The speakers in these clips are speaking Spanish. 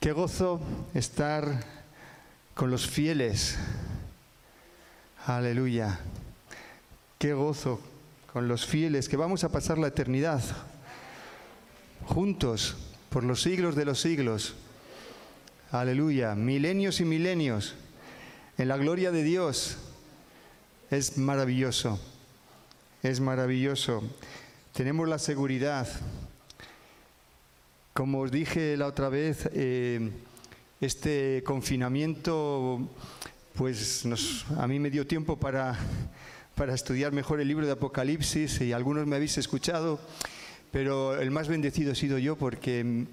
Qué gozo estar con los fieles. Aleluya. Qué gozo con los fieles que vamos a pasar la eternidad juntos por los siglos de los siglos. Aleluya. Milenios y milenios en la gloria de Dios. Es maravilloso. Es maravilloso. Tenemos la seguridad como os dije la otra vez, eh, este confinamiento, pues a mí me dio tiempo para, para estudiar mejor el libro de Apocalipsis y algunos me habéis escuchado, pero el más bendecido he sido yo porque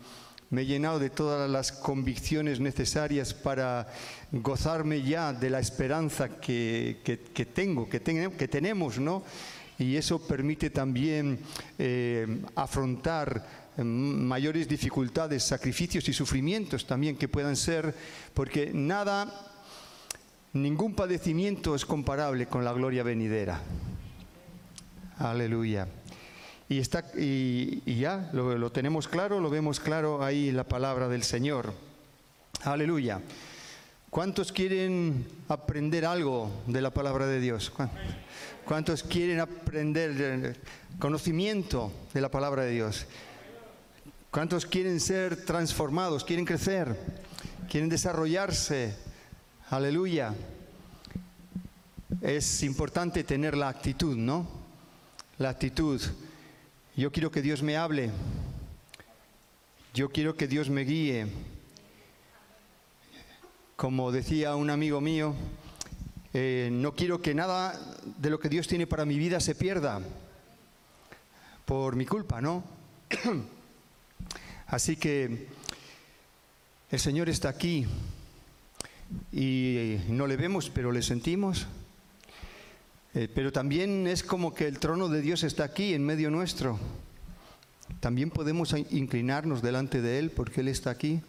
me he llenado de todas las convicciones necesarias para gozarme ya de la esperanza que, tengo, que, que tenemos, ¿no? Y eso permite también eh, afrontar mayores dificultades, sacrificios y sufrimientos también que puedan ser, porque nada, ningún padecimiento es comparable con la gloria venidera. Aleluya. Y, está, y, ya lo, lo, tenemos claro, lo vemos claro ahí la palabra del Señor. Aleluya. ¿Cuántos quieren aprender algo de la palabra de Dios? ¿Cuántos quieren aprender conocimiento de la palabra de Dios? ¿Cuántos quieren ser transformados, quieren crecer, quieren desarrollarse? Aleluya. Es importante tener la actitud, ¿no? La actitud. Yo quiero que Dios me hable. Yo quiero que Dios me guíe. Como decía un amigo mío, eh, no quiero que nada de lo que Dios tiene para mi vida se pierda por mi culpa, ¿no? Así que el Señor está aquí y no le vemos, pero le sentimos. Eh, pero también es como que el trono de Dios está aquí en medio nuestro. También podemos inclinarnos delante de Él porque Él está aquí.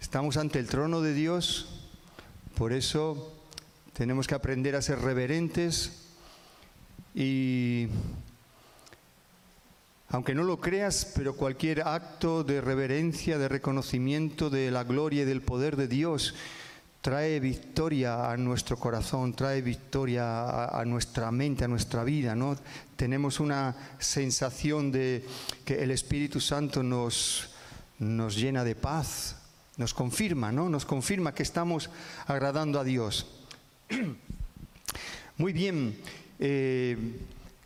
Estamos ante el trono de Dios, por eso tenemos que aprender a ser reverentes y aunque no lo creas, pero cualquier acto de reverencia, de reconocimiento de la gloria y del poder de Dios trae victoria a nuestro corazón, trae victoria a, nuestra mente, a nuestra vida, ¿no? Tenemos una sensación de que el Espíritu Santo nos, nos llena de paz, nos confirma, ¿no? Nos confirma que estamos agradando a Dios. Muy bien. Eh,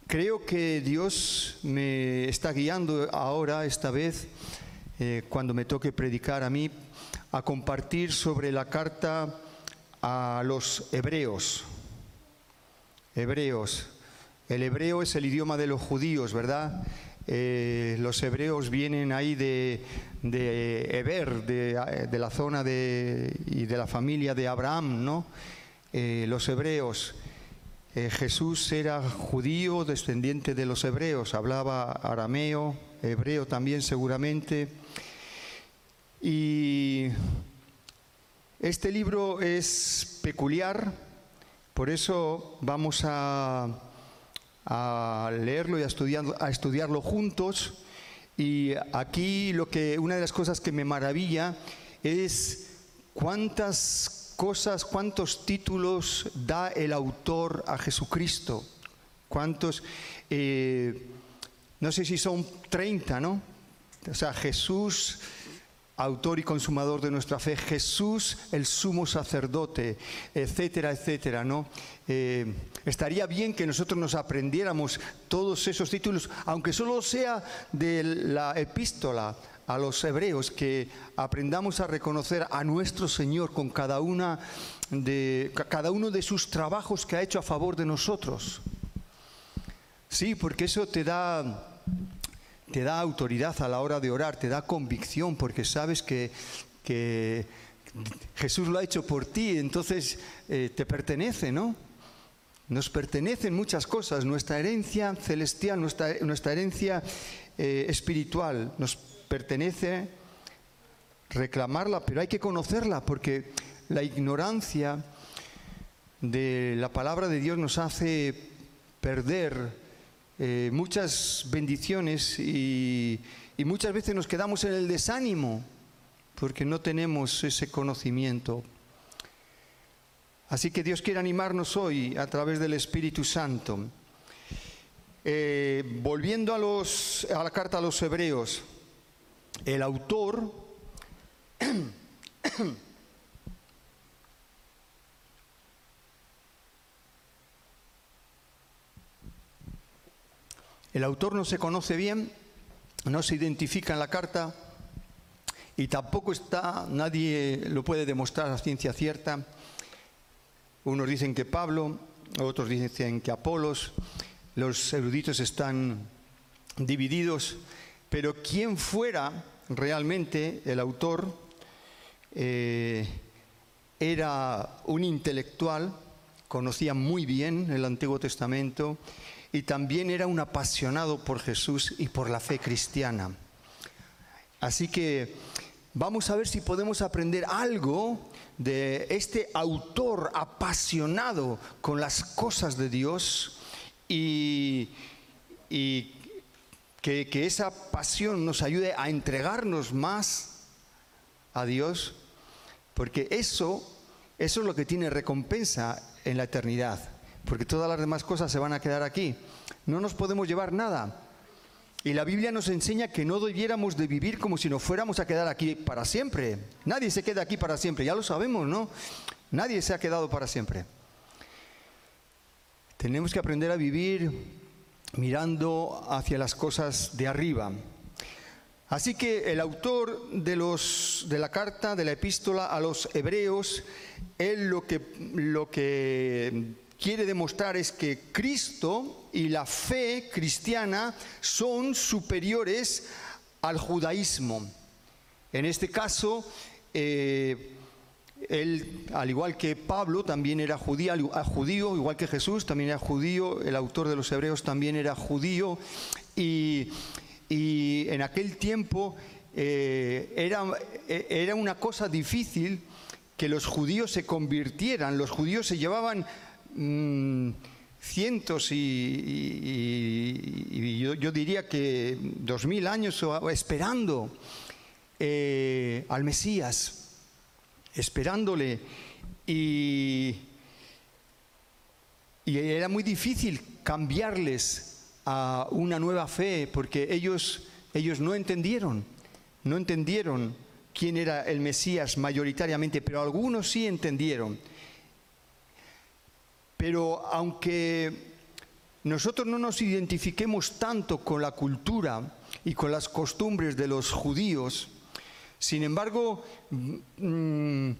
Creo que Dios me está guiando ahora, esta vez, eh, cuando me toque predicar a mí, a compartir sobre la carta a los hebreos. Hebreos. El hebreo es el idioma de los judíos, ¿verdad? Eh, los hebreos vienen ahí de, de Eber, de, la zona de, y de la familia de Abraham, ¿no? Eh, los hebreos. Eh, Jesús era judío, descendiente de los hebreos, hablaba arameo, hebreo también seguramente. Y este libro es peculiar, por eso vamos a, leerlo y a, a estudiarlo juntos. Y aquí lo que una de las cosas que me maravilla es cuántas cosas, cuántos títulos da el autor a Jesucristo. Cuántos, eh, no sé si son 30, ¿no? O sea, Jesús, autor y consumador de nuestra fe, Jesús, el sumo sacerdote, etcétera, etcétera, ¿no? Eh, estaría bien que nosotros nos aprendiéramos todos esos títulos, aunque solo sea de la epístola a los hebreos que aprendamos a reconocer a nuestro Señor con cada, una de, cada uno de sus trabajos que ha hecho a favor de nosotros. Sí, porque eso te da, te da autoridad a la hora de orar, te da convicción, porque sabes que, Jesús lo ha hecho por ti, entonces eh, te pertenece, ¿no? Nos pertenecen muchas cosas, nuestra herencia celestial, nuestra, nuestra herencia eh, espiritual, nos pertenece reclamarla, pero hay que conocerla porque la ignorancia de la palabra de Dios nos hace perder eh, muchas bendiciones y, muchas veces nos quedamos en el desánimo porque no tenemos ese conocimiento. Así que Dios quiere animarnos hoy a través del Espíritu Santo. Eh, volviendo a, los, a la carta a los hebreos, el autor El autor no se conoce bien, no se identifica en la carta y tampoco está, nadie lo puede demostrar a ciencia cierta. Unos dicen que Pablo, otros dicen que Apolos, los eruditos están divididos, pero quién fuera realmente el autor eh, era un intelectual, conocía muy bien el Antiguo Testamento y también era un apasionado por Jesús y por la fe cristiana. Así que vamos a ver si podemos aprender algo de este autor apasionado con las cosas de Dios y, que, esa pasión nos ayude a entregarnos más a Dios, porque eso, eso es lo que tiene recompensa en la eternidad porque todas las demás cosas se van a quedar aquí. No nos podemos llevar nada. Y la Biblia nos enseña que no debiéramos de vivir como si nos fuéramos a quedar aquí para siempre. Nadie se queda aquí para siempre, ya lo sabemos, ¿no? Nadie se ha quedado para siempre. Tenemos que aprender a vivir mirando hacia las cosas de arriba. Así que el autor de, la carta, de la epístola a los hebreos, él lo que, lo que quiere demostrar es que Cristo y la fe cristiana son superiores al judaísmo. En este caso, eh, él, al igual que Pablo, también era judío, judío, igual que Jesús, también era judío, el autor de los Hebreos también era judío, y, en aquel tiempo eh, era, era una cosa difícil que los judíos se convirtieran, los judíos se llevaban Mm, cientos y, yo, diría que dos mil años esperando eh, al Mesías, esperándole y, y era muy difícil cambiarles a una nueva fe porque ellos, ellos no entendieron, no entendieron quién era el Mesías mayoritariamente, pero algunos sí entendieron. Pero aunque nosotros no nos identifiquemos tanto con la cultura y con las costumbres de los judíos, sin embargo, mm,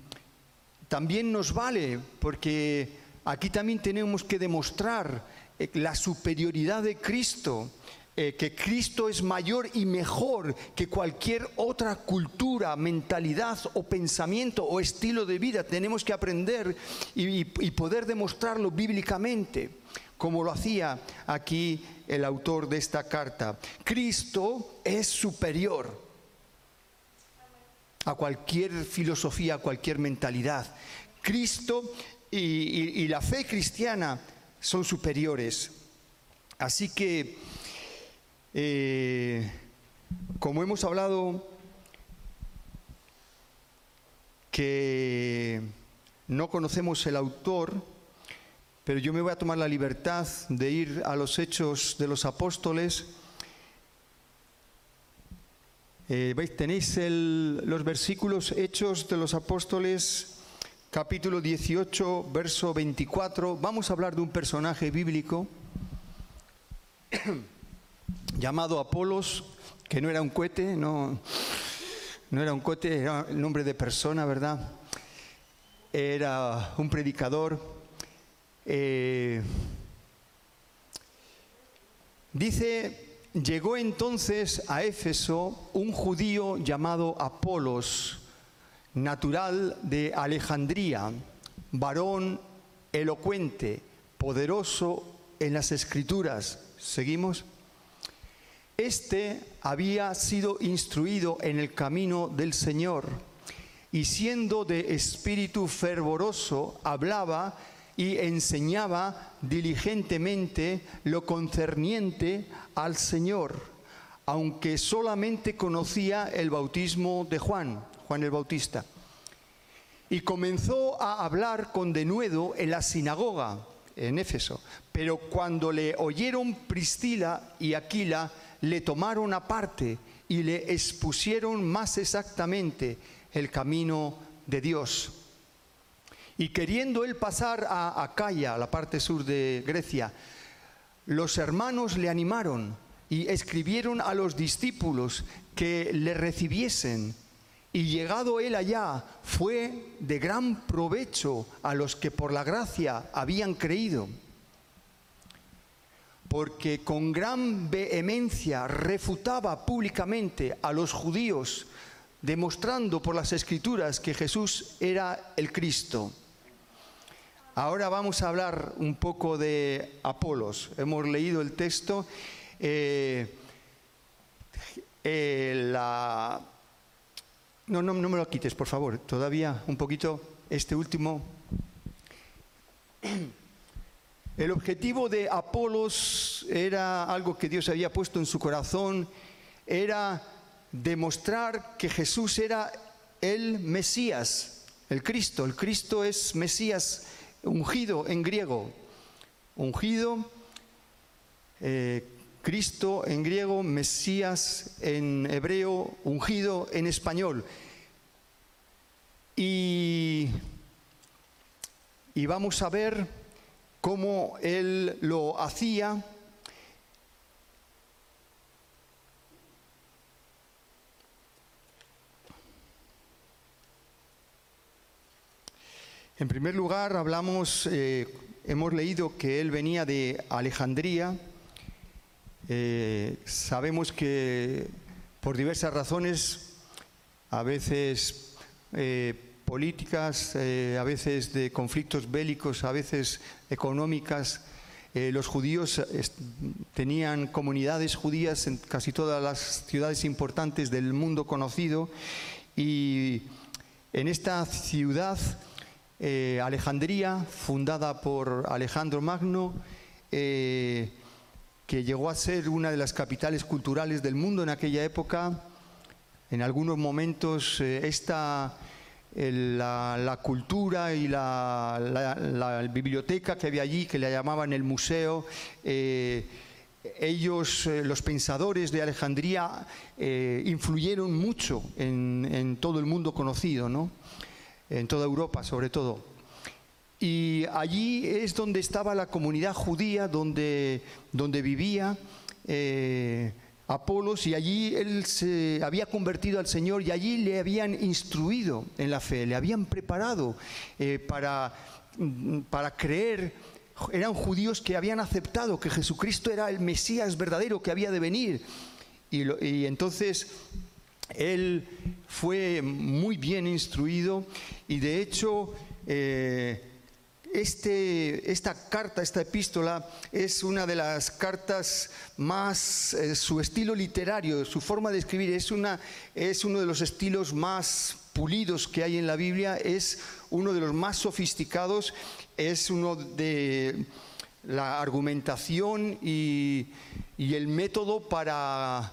también nos vale, porque aquí también tenemos que demostrar eh, la superioridad de Cristo eh, que Cristo es mayor y mejor que cualquier otra cultura, mentalidad o pensamiento o estilo de vida. Tenemos que aprender y poder demostrarlo bíblicamente, como lo hacía aquí el autor de esta carta. Cristo es superior a cualquier filosofía, a cualquier mentalidad. Cristo y, la fe cristiana son superiores. Así que eh, como hemos hablado, que no conocemos el autor, pero yo me voy a tomar la libertad de ir a los hechos de los apóstoles. Eh, ¿veis? Tenéis los versículos Hechos de los Apóstoles, capítulo 18, verso 24. Vamos a hablar de un personaje bíblico. llamado Apolos, que no era un cohete, no, no era un cohete, era el nombre de persona, ¿verdad? Era un predicador. Eh, dice, llegó entonces a Éfeso un judío llamado Apolos, natural de Alejandría, varón elocuente, poderoso en las escrituras. ¿Seguimos? Este había sido instruido en el camino del Señor y siendo de espíritu fervoroso, hablaba y enseñaba diligentemente lo concerniente al Señor, aunque solamente conocía el bautismo de Juan, Juan el Bautista. Y comenzó a hablar con denuedo en la sinagoga en Éfeso. Pero cuando le oyeron Priscila y Aquila, le tomaron aparte y le expusieron más exactamente el camino de Dios. Y queriendo él pasar a Acaya, la parte sur de Grecia, los hermanos le animaron y escribieron a los discípulos que le recibiesen. Y llegado él allá, fue de gran provecho a los que por la gracia habían creído porque con gran vehemencia refutaba públicamente a los judíos, demostrando por las escrituras que Jesús era el Cristo. Ahora vamos a hablar un poco de Apolos. Hemos leído el texto. Eh, eh, no, no, no me lo quites, por favor. Todavía un poquito este último. El objetivo de Apolos era algo que Dios había puesto en su corazón, era demostrar que Jesús era el Mesías, el Cristo. El Cristo es Mesías ungido en griego. Ungido, eh, Cristo en griego, Mesías en hebreo, ungido en español. Y, y vamos a ver cómo él lo hacía. En primer lugar, hablamos, eh, hemos leído que él venía de Alejandría. Eh, sabemos que por diversas razones, a veces eh, políticas, a veces de conflictos bélicos, a veces económicas. Los judíos tenían comunidades judías en casi todas las ciudades importantes del mundo conocido y en esta ciudad, eh, Alejandría, fundada por Alejandro Magno, que llegó a ser una de las capitales culturales del mundo en aquella época, en algunos momentos esta la, cultura y la, biblioteca que había allí, que le llamaban el museo. Eh, ellos, eh, los pensadores de Alejandría, eh, influyeron mucho en, todo el mundo conocido, ¿no? En toda Europa sobre todo. Y allí es donde estaba la comunidad judía, donde, donde vivía. Apolos y allí él se había convertido al Señor y allí le habían instruido en la fe, le habían preparado eh, para, mm, para creer. Eran judíos que habían aceptado que Jesucristo era el Mesías verdadero que había de venir. Y, entonces él fue muy bien instruido y de hecho eh, este, esta carta, esta epístola, es una de las cartas más, eh, su estilo literario, su forma de escribir, es, una, es uno de los estilos más pulidos que hay en la Biblia, es uno de los más sofisticados, es uno de la argumentación y, y el método para,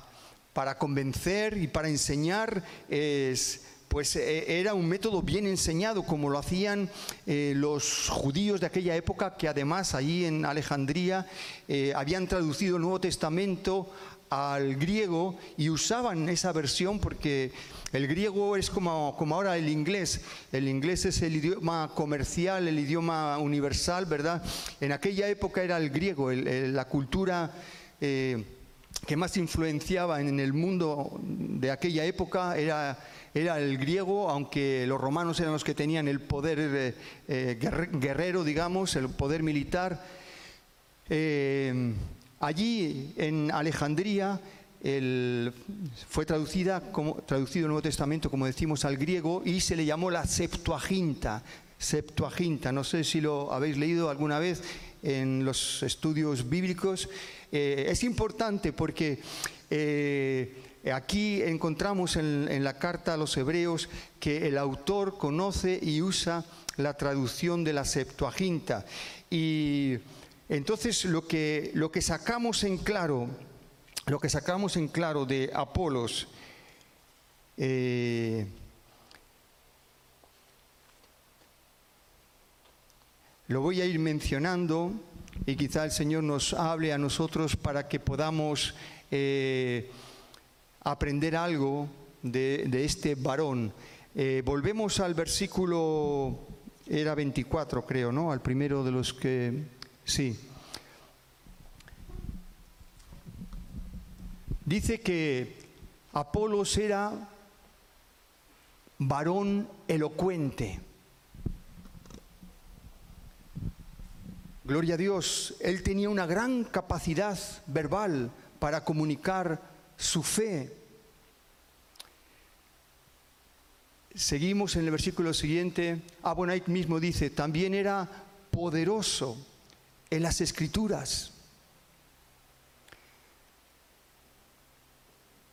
para convencer y para enseñar es pues eh, era un método bien enseñado, como lo hacían eh, los judíos de aquella época, que además allí en Alejandría eh, habían traducido el Nuevo Testamento al griego y usaban esa versión porque el griego es como, como ahora el inglés. El inglés es el idioma comercial, el idioma universal, ¿verdad? En aquella época era el griego, la cultura que más influenciaba en el mundo de aquella época era el griego, aunque los romanos eran los que tenían el poder eh, eh, guerrero, digamos, el poder militar. Eh, allí en Alejandría fue traducido el Nuevo Testamento, como decimos, al griego y se le llamó la Septuaginta. Septuaginta, no sé si lo habéis leído alguna vez en los estudios bíblicos. es importante porque Aquí encontramos en, la carta a los hebreos que el autor conoce y usa la traducción de la Septuaginta. Y entonces lo que, lo que sacamos en claro lo que sacamos en claro de Apolos, eh, lo voy a ir mencionando y quizá el Señor nos hable a nosotros para que podamos eh, aprender algo de, este varón. Eh, volvemos al versículo, era 24 creo, ¿no? Al primero de los que... Sí. Dice que Apolos era varón elocuente. Gloria a Dios, él tenía una gran capacidad verbal para comunicar su fe. Seguimos en el versículo siguiente. Abonait mismo dice, también era poderoso en las escrituras.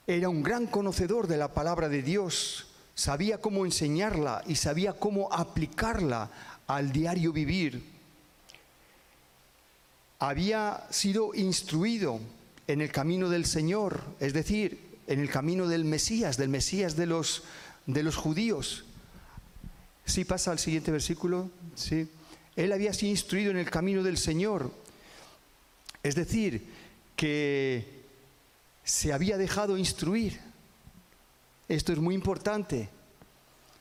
Era un gran conocedor de la palabra de Dios, sabía cómo enseñarla y sabía cómo aplicarla al diario vivir había sido instruido en el camino del Señor, es decir, en el camino del Mesías, del Mesías de los, de los judíos. ¿Sí pasa al siguiente versículo? Sí. Él había sido instruido en el camino del Señor. Es decir, que se había dejado instruir. Esto es muy importante,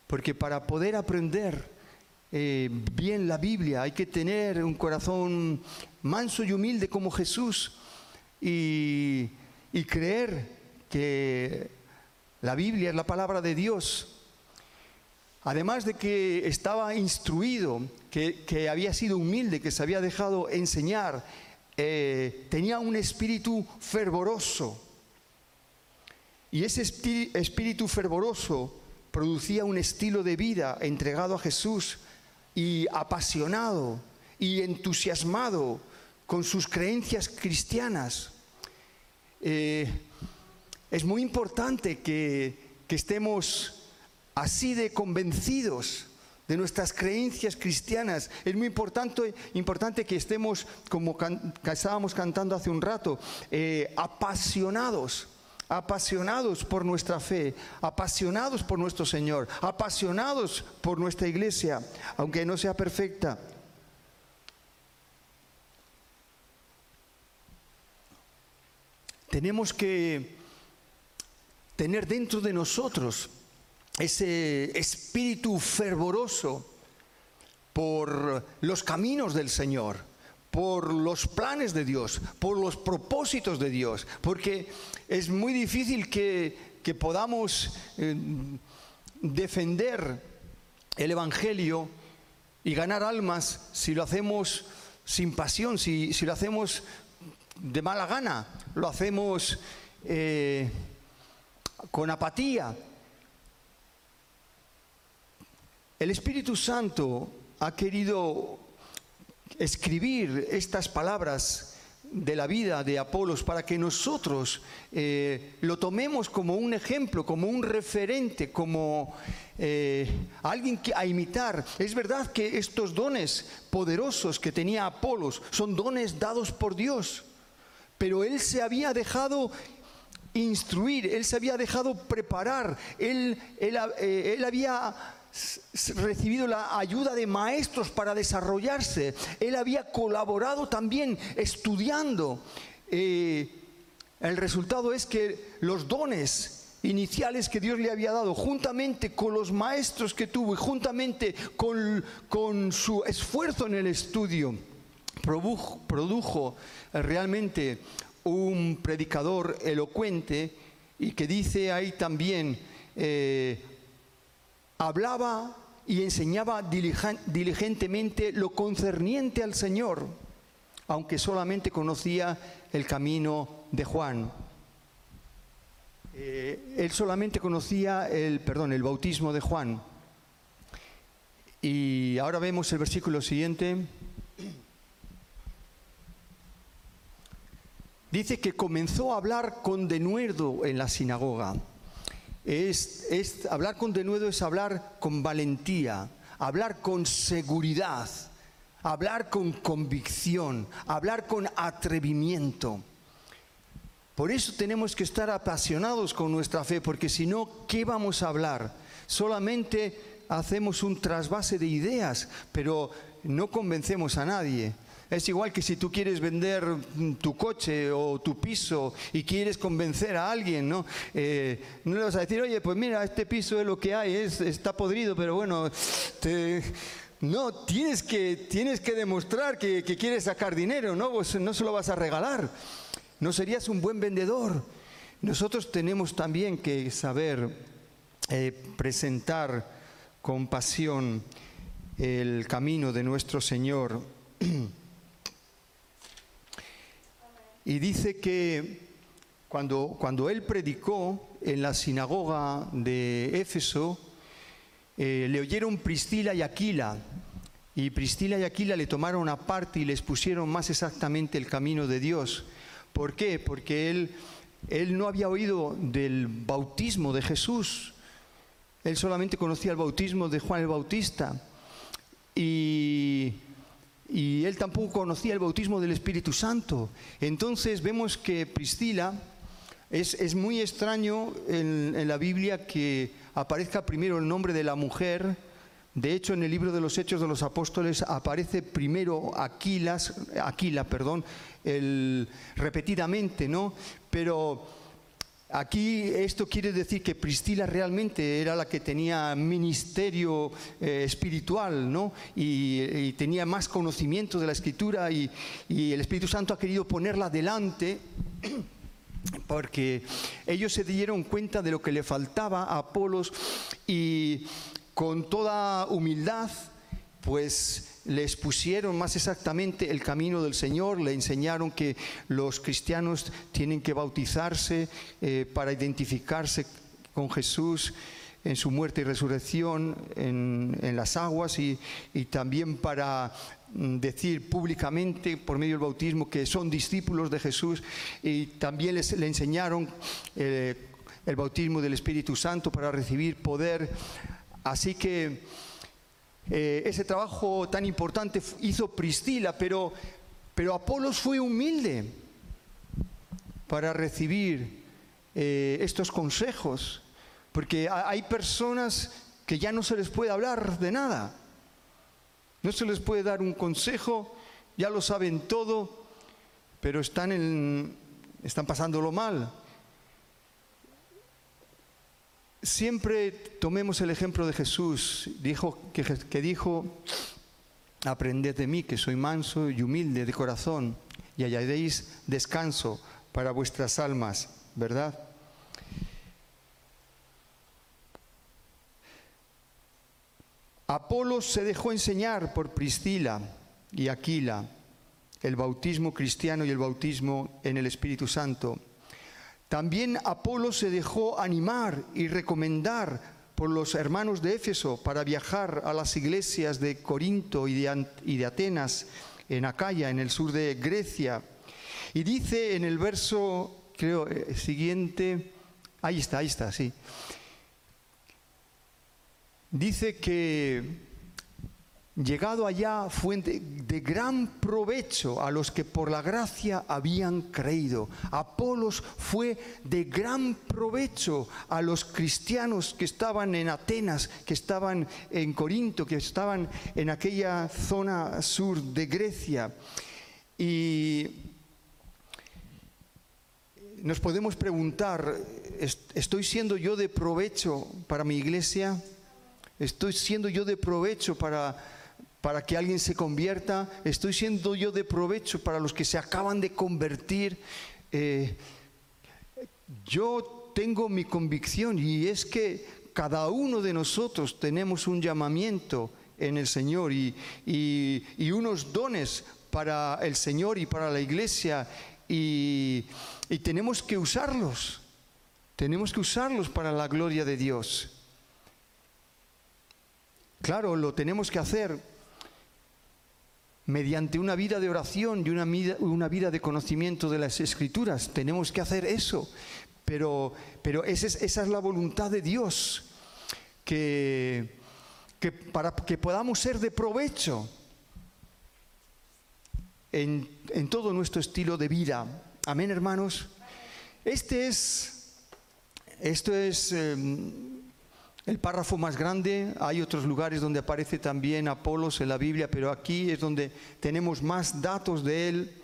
porque para poder aprender eh, bien la Biblia, hay que tener un corazón manso y humilde como Jesús y, creer que la Biblia es la palabra de Dios. Además de que estaba instruido, que, que, había sido humilde, que se había dejado enseñar, eh, tenía un espíritu fervoroso. Y ese espíritu fervoroso producía un estilo de vida entregado a Jesús y apasionado y entusiasmado con sus creencias cristianas. Eh, es muy importante que, estemos así de convencidos de nuestras creencias cristianas. Es muy importante, importante que estemos, como estábamos cantando hace un rato, eh, apasionados apasionados por nuestra fe, apasionados por nuestro Señor, apasionados por nuestra iglesia, aunque no sea perfecta. Tenemos que tener dentro de nosotros ese espíritu fervoroso por los caminos del Señor por los planes de Dios, por los propósitos de Dios, porque es muy difícil que, podamos eh, defender el Evangelio y ganar almas si lo hacemos sin pasión, si, lo hacemos de mala gana, lo hacemos eh, con apatía. El Espíritu Santo ha querido escribir estas palabras de la vida de Apolos para que nosotros eh, lo tomemos como un ejemplo, como un referente, como eh, alguien que, a imitar. Es verdad que estos dones poderosos que tenía Apolos son dones dados por Dios, pero él se había dejado instruir, él se había dejado preparar, él, él, eh, él había recibido la ayuda de maestros para desarrollarse. Él había colaborado también estudiando. Eh, el resultado es que los dones iniciales que Dios le había dado, juntamente con los maestros que tuvo y juntamente con, con su esfuerzo en el estudio, produjo, produjo realmente un predicador elocuente y que dice ahí también eh, hablaba y enseñaba diligentemente lo concerniente al Señor, aunque solamente conocía el camino de Juan. Eh, él solamente conocía el, perdón, el bautismo de Juan. Y ahora vemos el versículo siguiente. Dice que comenzó a hablar con denuedo en la sinagoga es, hablar con denuedo es hablar con valentía, hablar con seguridad, hablar con convicción, hablar con atrevimiento. Por eso tenemos que estar apasionados con nuestra fe, porque si no, ¿qué vamos a hablar? Solamente hacemos un trasvase de ideas, pero no convencemos a nadie. Es igual que si tú quieres vender tu coche o tu piso y quieres convencer a alguien, ¿no? Eh, no le vas a decir, oye, pues mira, este piso es lo que hay, es, está podrido, pero bueno, no, tienes que, tienes que demostrar que, quieres sacar dinero, ¿no? No se lo vas a regalar. No serías un buen vendedor. Nosotros tenemos también que saber eh, presentar con pasión el camino de nuestro Señor. Y dice que cuando, cuando él predicó en la sinagoga de Éfeso, eh, le oyeron Priscila y Aquila. Y Priscila y Aquila le tomaron aparte y les pusieron más exactamente el camino de Dios. ¿Por qué? Porque él, él no había oído del bautismo de Jesús. Él solamente conocía el bautismo de Juan el Bautista. Y y él tampoco conocía el bautismo del Espíritu Santo. Entonces vemos que Priscila es, muy extraño en, la Biblia que aparezca primero el nombre de la mujer. De hecho, en el libro de los Hechos de los Apóstoles aparece primero Aquilas, Aquila, perdón, repetidamente, ¿no? Pero Aquí esto quiere decir que Priscila realmente era la que tenía ministerio eh, espiritual, ¿no? Y, tenía más conocimiento de la escritura y, el Espíritu Santo ha querido ponerla delante porque ellos se dieron cuenta de lo que le faltaba a Apolos y con toda humildad, pues les pusieron más exactamente el camino del Señor, le enseñaron que los cristianos tienen que bautizarse eh, para identificarse con Jesús en su muerte y resurrección en, las aguas y, también para mm, decir públicamente por medio del bautismo que son discípulos de Jesús y también les le enseñaron eh, el bautismo del Espíritu Santo para recibir poder. Así que eh, ese trabajo tan importante hizo Priscila, pero, pero fue humilde para recibir eh, estos consejos, porque hay personas que ya no se les puede hablar de nada, no se les puede dar un consejo, ya lo saben todo, pero están, en, están pasándolo mal. Siempre tomemos el ejemplo de Jesús, dijo, que, dijo, aprended de mí, que soy manso y humilde de corazón, y hallaréis descanso para vuestras almas, ¿verdad? Apolo se dejó enseñar por Priscila y Aquila el bautismo cristiano y el bautismo en el Espíritu Santo. También Apolo se dejó animar y recomendar por los hermanos de Éfeso para viajar a las iglesias de Corinto y de, Atenas, en Acaya, en el sur de Grecia. Y dice en el verso, creo, eh, siguiente, ahí está, ahí está, sí. Dice que llegado allá fue de, gran provecho a los que por la gracia habían creído. Apolos fue de gran provecho a los cristianos que estaban en Atenas, que estaban en Corinto, que estaban en aquella zona sur de Grecia. Y nos podemos preguntar, ¿estoy siendo yo de provecho para mi iglesia? ¿Estoy siendo yo de provecho para para que alguien se convierta, estoy siendo yo de provecho para los que se acaban de convertir. Eh, yo tengo mi convicción y es que cada uno de nosotros tenemos un llamamiento en el Señor y, y unos dones para el Señor y para la iglesia y, tenemos que usarlos, tenemos que usarlos para la gloria de Dios. Claro, lo tenemos que hacer mediante una vida de oración y una vida, una vida de conocimiento de las escrituras. Tenemos que hacer eso. Pero, pero esa, es, esa es la voluntad de Dios, que, que para que podamos ser de provecho en, en todo nuestro estilo de vida. Amén, hermanos. Este es, esto es em, el párrafo más grande. Hay otros lugares donde aparece también Apolos en la Biblia, pero aquí es donde tenemos más datos de él.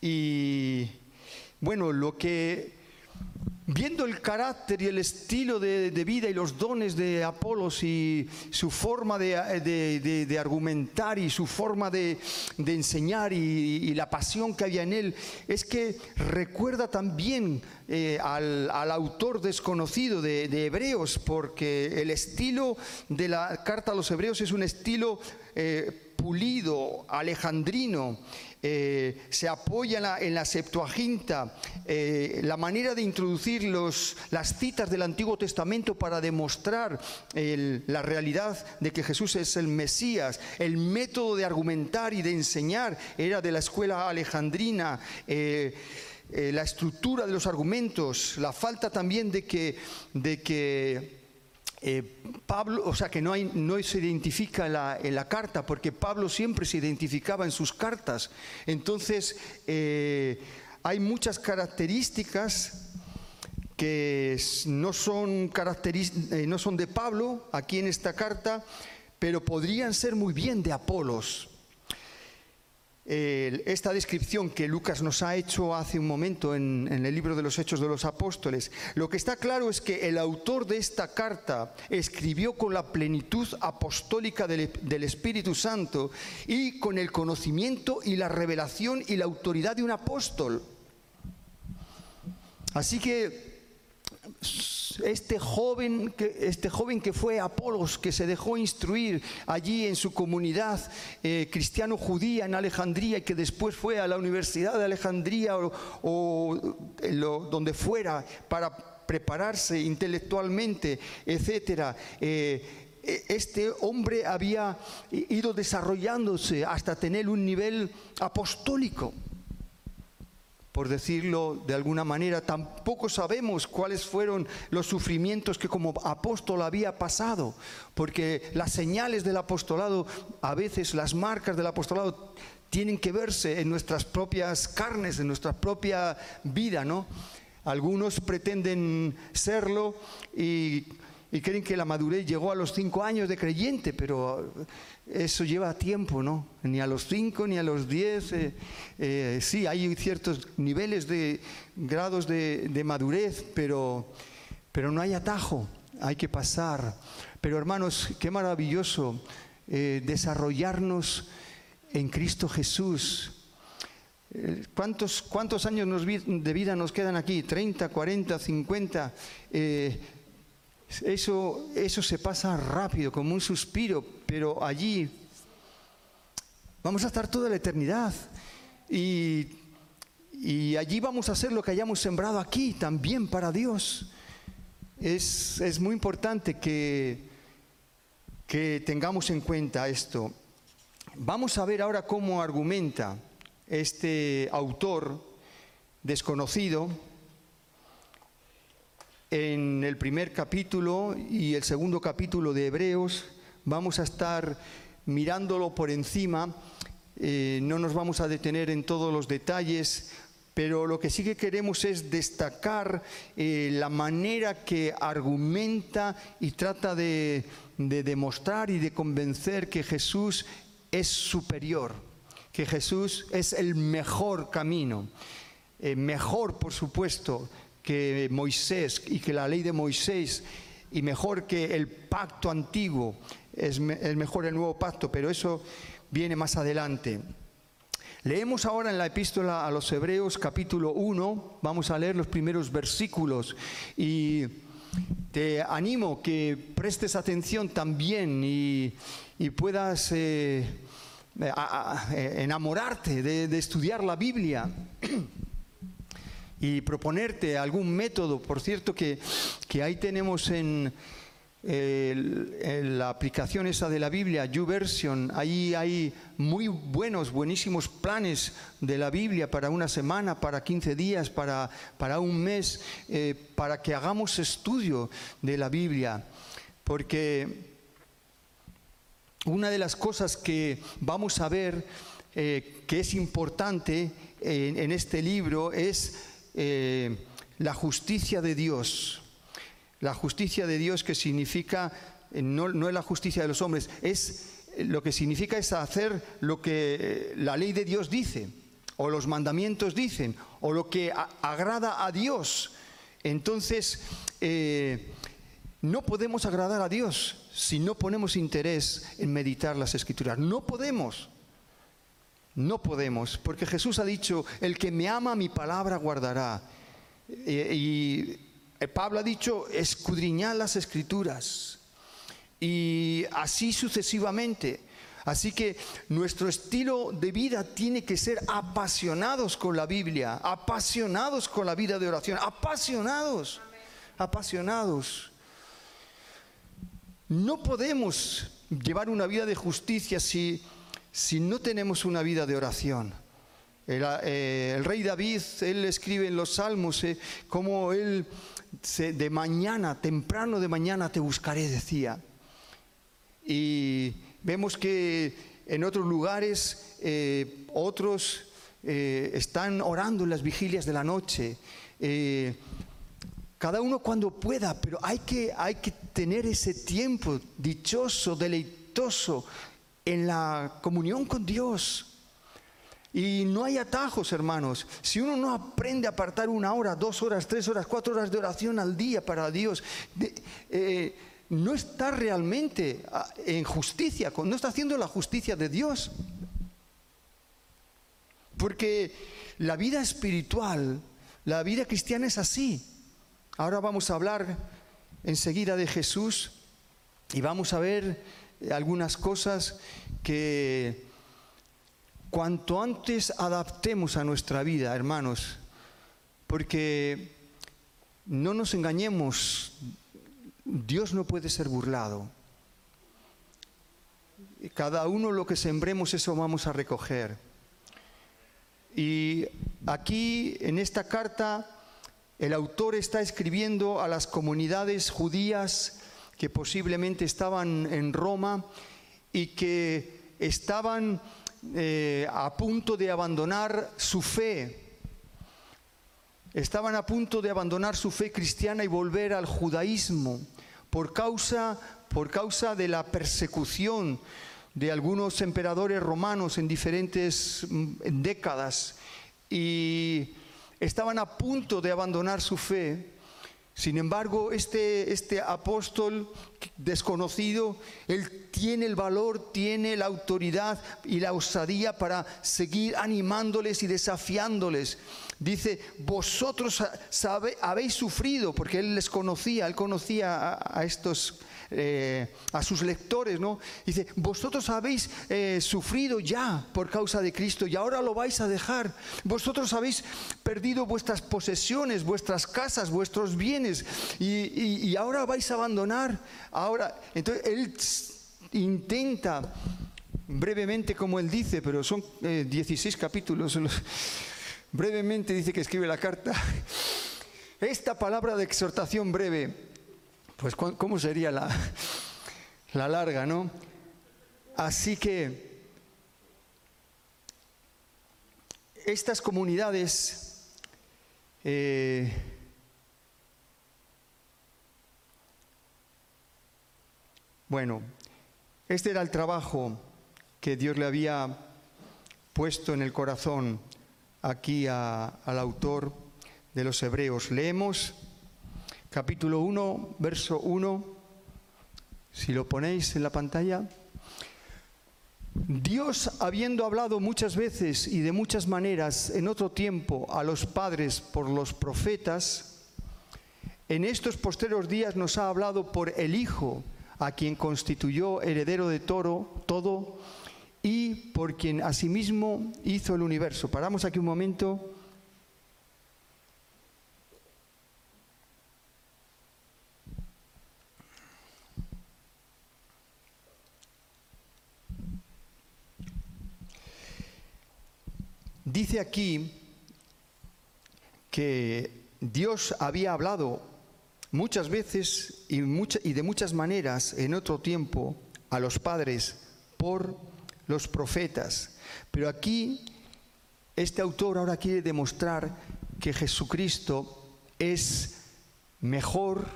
Y bueno, lo que viendo el carácter y el estilo de, vida y los dones de Apolos y su forma de, argumentar y su forma de, enseñar y, la pasión que había en él, es que recuerda también eh, al, autor desconocido de, Hebreos, porque el estilo de la carta a los Hebreos es un estilo eh, pulido, alejandrino. Eh, se apoya en la, Septuaginta, eh, la manera de introducir los, las citas del Antiguo Testamento para demostrar la realidad de que Jesús es el Mesías, el método de argumentar y de enseñar era de la escuela alejandrina. Eh, la estructura de los argumentos, la falta también de que, de que eh, Pablo, o sea que no, se identifica en la, carta, porque Pablo siempre se identificaba en sus cartas. Entonces, eh, hay muchas características que no son, eh, no son de Pablo aquí en esta carta, pero podrían ser muy bien de Apolos esta descripción que Lucas nos ha hecho hace un momento en, el libro de los Hechos de los Apóstoles, lo que está claro es que el autor de esta carta escribió con la plenitud apostólica del, del Espíritu Santo y con el conocimiento y la revelación y la autoridad de un apóstol. Así que este joven, que, este joven que fue Apolos, que se dejó instruir allí en su comunidad eh, cristiano-judía en Alejandría y que después fue a la Universidad de Alejandría o, donde fuera para prepararse intelectualmente, etcétera. Eh, e, este hombre había ido desarrollándose hasta tener un nivel apostólico por decirlo de alguna manera, tampoco sabemos cuáles fueron los sufrimientos que como apóstol había pasado, porque las señales del apostolado, a veces las marcas del apostolado, tienen que verse en nuestras propias carnes, en nuestra propia vida, ¿no? Algunos pretenden serlo y y creen que la madurez llegó a los cinco años de creyente, pero eso lleva tiempo, ¿no? Ni a los cinco ni a los diez. Eh, eh, sí, hay ciertos niveles de grados de, madurez, pero, pero no hay atajo, hay que pasar. Pero hermanos, qué maravilloso eh, desarrollarnos en Cristo Jesús. ¿Cuántos, ¿Cuántos años de vida nos quedan aquí? ¿30, 40, 50? Eso, eso se pasa rápido, como un suspiro, pero allí vamos a estar toda la eternidad. Y, allí vamos a hacer lo que hayamos sembrado aquí también para Dios. Es, es muy importante que, que tengamos en cuenta esto. Vamos a ver ahora cómo argumenta este autor desconocido en el primer capítulo y el segundo capítulo de Hebreos. Vamos a estar mirándolo por encima, eh, no nos vamos a detener en todos los detalles, pero lo que sí que queremos es destacar eh, la manera que argumenta y trata de, demostrar y de convencer que Jesús es superior, que Jesús es el mejor camino. Eh, mejor, por supuesto, que Moisés y que la ley de Moisés y mejor que el pacto antiguo, es, mejor el nuevo pacto, pero eso viene más adelante. Leemos ahora en la epístola a los Hebreos capítulo 1, vamos a leer los primeros versículos y te animo que prestes atención también y, puedas eh, enamorarte de estudiar la Biblia. y proponerte algún método. Por cierto que, ahí tenemos en, la aplicación esa de la Biblia, YouVersion, ahí hay muy buenos, buenísimos planes de la Biblia para una semana, para 15 días, para, para un mes, eh, para que hagamos estudio de la Biblia. Porque una de las cosas que vamos a ver eh, que es importante en este libro es eh, la justicia de Dios. La justicia de Dios que significa, eh, no, no es la justicia de los hombres, es lo que significa es hacer lo que la ley de Dios dice, o los mandamientos dicen, o lo que agrada a Dios. Entonces, eh, no podemos agradar a Dios si no ponemos interés en meditar las escrituras. No podemos. No podemos, porque Jesús ha dicho, el que me ama mi palabra guardará. Eh, y Pablo ha dicho, escudriñad las escrituras y así sucesivamente. Así que nuestro estilo de vida tiene que ser apasionados con la Biblia, apasionados con la vida de oración, apasionados, apasionados. No podemos llevar una vida de justicia si, si no tenemos una vida de oración. El, eh, rey David, él escribe en los salmos eh, como él de mañana, temprano de mañana te buscaré, decía. Y vemos que en otros lugares eh, otros están orando en las vigilias de la noche. Cada uno cuando pueda, pero hay que, hay que tener ese tiempo dichoso, deleitoso en la comunión con Dios. Y no hay atajos, hermanos. Si uno no aprende a apartar una hora, dos horas, tres horas, cuatro horas de oración al día para Dios, no está realmente ah, en justicia, no está haciendo la justicia de Dios. Porque la vida espiritual, la vida cristiana es así. Ahora vamos a hablar enseguida de Jesús y vamos a ver algunas cosas que cuanto antes adaptemos a nuestra vida, hermanos, porque no nos engañemos, Dios no puede ser burlado. Cada uno lo que sembremos, eso vamos a recoger. Y aquí, en esta carta, el autor está escribiendo a las comunidades judías que posiblemente estaban en Roma y que estaban eh, a punto de abandonar su fe. Estaban a punto de abandonar su fe cristiana y volver al judaísmo por causa, por causa de la persecución de algunos emperadores romanos en diferentes mm, décadas y estaban a punto de abandonar su fe. Sin embargo, este, este apóstol desconocido, él tiene el valor, tiene la autoridad y la osadía para seguir animándoles y desafiándoles. Dice, vosotros habéis sufrido, porque él les conocía, él conocía a, estos, eh, a sus lectores, ¿no? Dice, vosotros habéis eh, sufrido ya por causa de Cristo y ahora lo vais a dejar. Vosotros habéis perdido vuestras posesiones, vuestras casas, vuestros bienes y, ahora vais a abandonar. Ahora, entonces él intenta brevemente como él dice, pero son 16 eh, capítulos brevemente dice que escribe la carta. Esta palabra de exhortación breve, pues ¿cómo sería la, la larga, no? Así que estas comunidades eh, bueno, este era el trabajo que Dios le había puesto en el corazón aquí al autor de los Hebreos. Leemos capítulo 1, verso 1, si lo ponéis en la pantalla. Dios, habiendo hablado muchas veces y de muchas maneras en otro tiempo a los padres por los profetas, en estos posteros días nos ha hablado por el Hijo, a quien constituyó heredero de toro, todo, y por quien asimismo hizo el universo. Paramos aquí un momento. Dice aquí que Dios había hablado muchas veces y, de muchas maneras en otro tiempo a los padres por los profetas. Pero aquí este autor ahora quiere demostrar que Jesucristo es mejor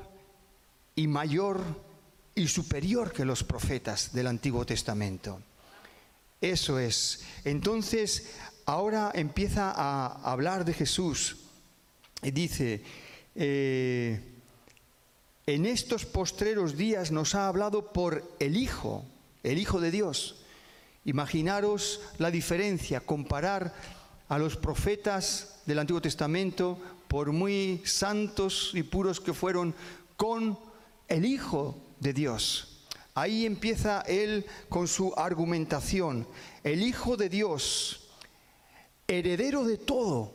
y mayor y superior que los profetas del Antiguo Testamento. Eso es. Entonces, ahora empieza a hablar de Jesús y dice, eh, en estos postreros días nos ha hablado por el Hijo, el Hijo de Dios. Imaginaros la diferencia, comparar a los profetas del Antiguo Testamento, por muy santos y puros que fueron, con el Hijo de Dios. Ahí empieza él con su argumentación. El Hijo de Dios, heredero de todo,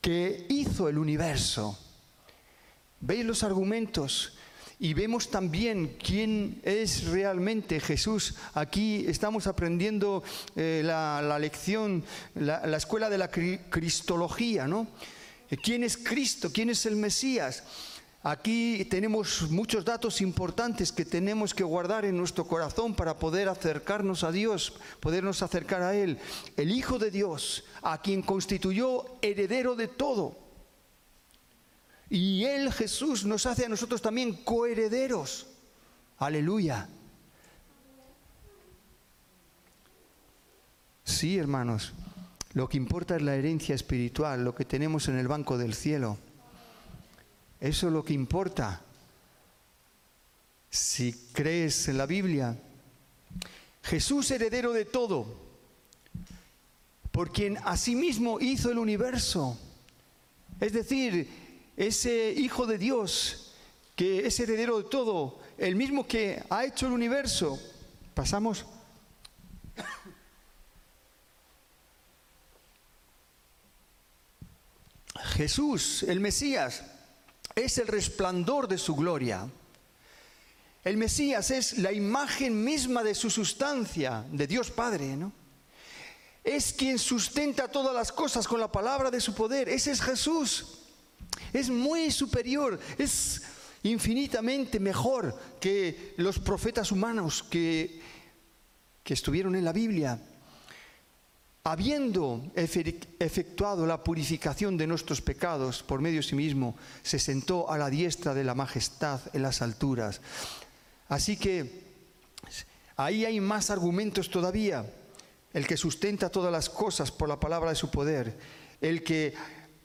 que hizo el universo. ¿Veis los argumentos? Y vemos también quién es realmente Jesús. Aquí estamos aprendiendo eh, la, lección, la, la, escuela de la cristología, ¿no? ¿Quién es Cristo? ¿Quién es el Mesías? Aquí tenemos muchos datos importantes que tenemos que guardar en nuestro corazón para poder acercarnos a Dios, podernos acercar a Él. El Hijo de Dios, a quien constituyó heredero de todo. Y Él, Jesús, nos hace a nosotros también coherederos. Aleluya. Sí, hermanos, lo que importa es la herencia espiritual, lo que tenemos en el banco del cielo. Eso es lo que importa. Si crees en la Biblia, Jesús heredero de todo, por quien asimismo hizo el universo. Es decir, ese Hijo de Dios, que es heredero de todo, el mismo que ha hecho el universo. Pasamos. Jesús, el Mesías, es el resplandor de su gloria. El Mesías es la imagen misma de su sustancia, de Dios Padre, ¿no? Es quien sustenta todas las cosas con la palabra de su poder. Ese es Jesús. Es muy superior, es infinitamente mejor que los profetas humanos que, que estuvieron en la Biblia habiendo efectuado la purificación de nuestros pecados por medio de sí mismo, se sentó a la diestra de la majestad en las alturas. Así que ahí hay más argumentos todavía. El que sustenta todas las cosas por la palabra de su poder, el que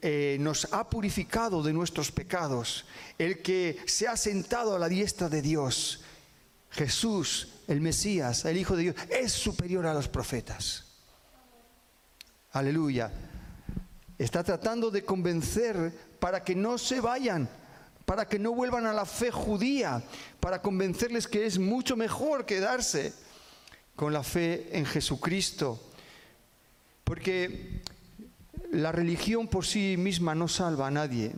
eh, nos ha purificado de nuestros pecados, el que se ha sentado a la diestra de Dios, Jesús, el Mesías, el Hijo de Dios, es superior a los profetas. Aleluya. Está tratando de convencer para que no se vayan, para que no vuelvan a la fe judía, para convencerles que es mucho mejor quedarse con la fe en Jesucristo. Porque la religión por sí misma no salva a nadie.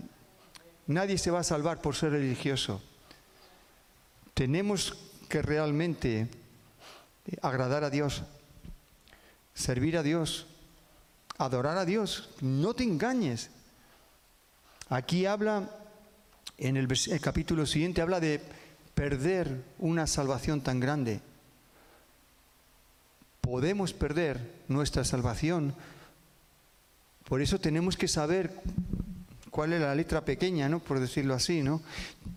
Nadie se va a salvar por ser religioso. Tenemos que realmente agradar a Dios, servir a Dios, adorar a Dios. No te engañes. Aquí habla, en el, capítulo siguiente, habla de perder una salvación tan grande. Podemos perder nuestra salvación. Por eso tenemos que saber cuál es la letra pequeña, ¿no? Por decirlo así, ¿no?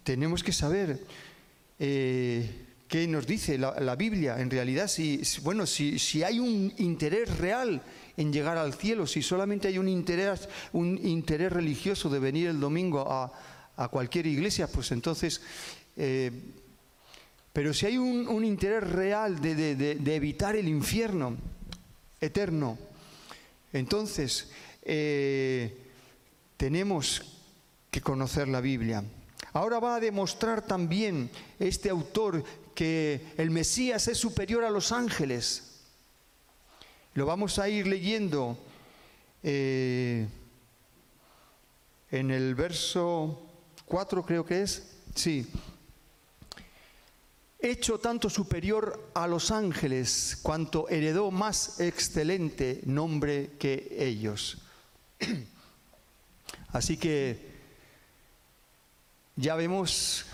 Tenemos que saber eh, qué nos dice la, Biblia. En realidad, si, bueno, si, si hay un interés real en llegar al cielo, si solamente hay un interés, un interés religioso de venir el domingo a, cualquier iglesia, pues entonces... Eh, pero si hay un, interés real de, evitar el infierno eterno, entonces eh, tenemos que conocer la Biblia. Ahora va a demostrar también este autor que el Mesías es superior a los ángeles. Lo vamos a ir leyendo eh, en el verso 4 creo que es. Sí. Hecho tanto superior a los ángeles cuanto heredó más excelente nombre que ellos. Así que ya vemos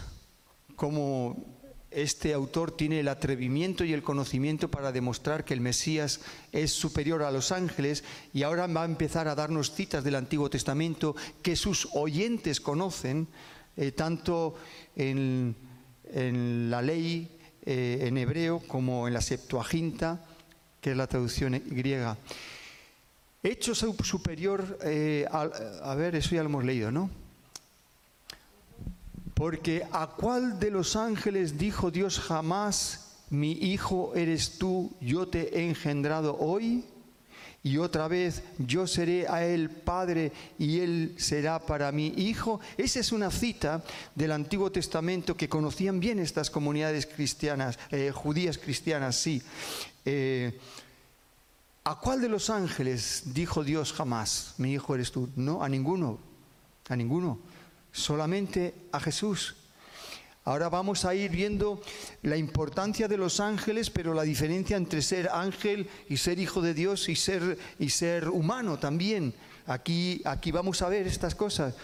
cómo este autor tiene el atrevimiento y el conocimiento para demostrar que el Mesías es superior a los ángeles y ahora va a empezar a darnos citas del Antiguo Testamento que sus oyentes conocen, eh, tanto en, la ley eh, en hebreo como en la Septuaginta, que es la traducción griega. Hecho superior, eh, a ver, eso ya lo hemos leído, ¿no? Porque a cuál de los ángeles dijo Dios jamás, mi hijo eres tú, yo te he engendrado hoy? Y otra vez, yo seré a él padre y él será para mí hijo. Esa es una cita del Antiguo Testamento que conocían bien estas comunidades cristianas, eh, judías cristianas, sí. Eh, ¿A cuál de los ángeles dijo Dios jamás, mi hijo eres tú? No, a ninguno, a ninguno solamente a Jesús. Ahora vamos a ir viendo la importancia de los ángeles, pero la diferencia entre ser ángel y ser hijo de Dios y ser, y ser humano también. Aquí, aquí vamos a ver estas cosas.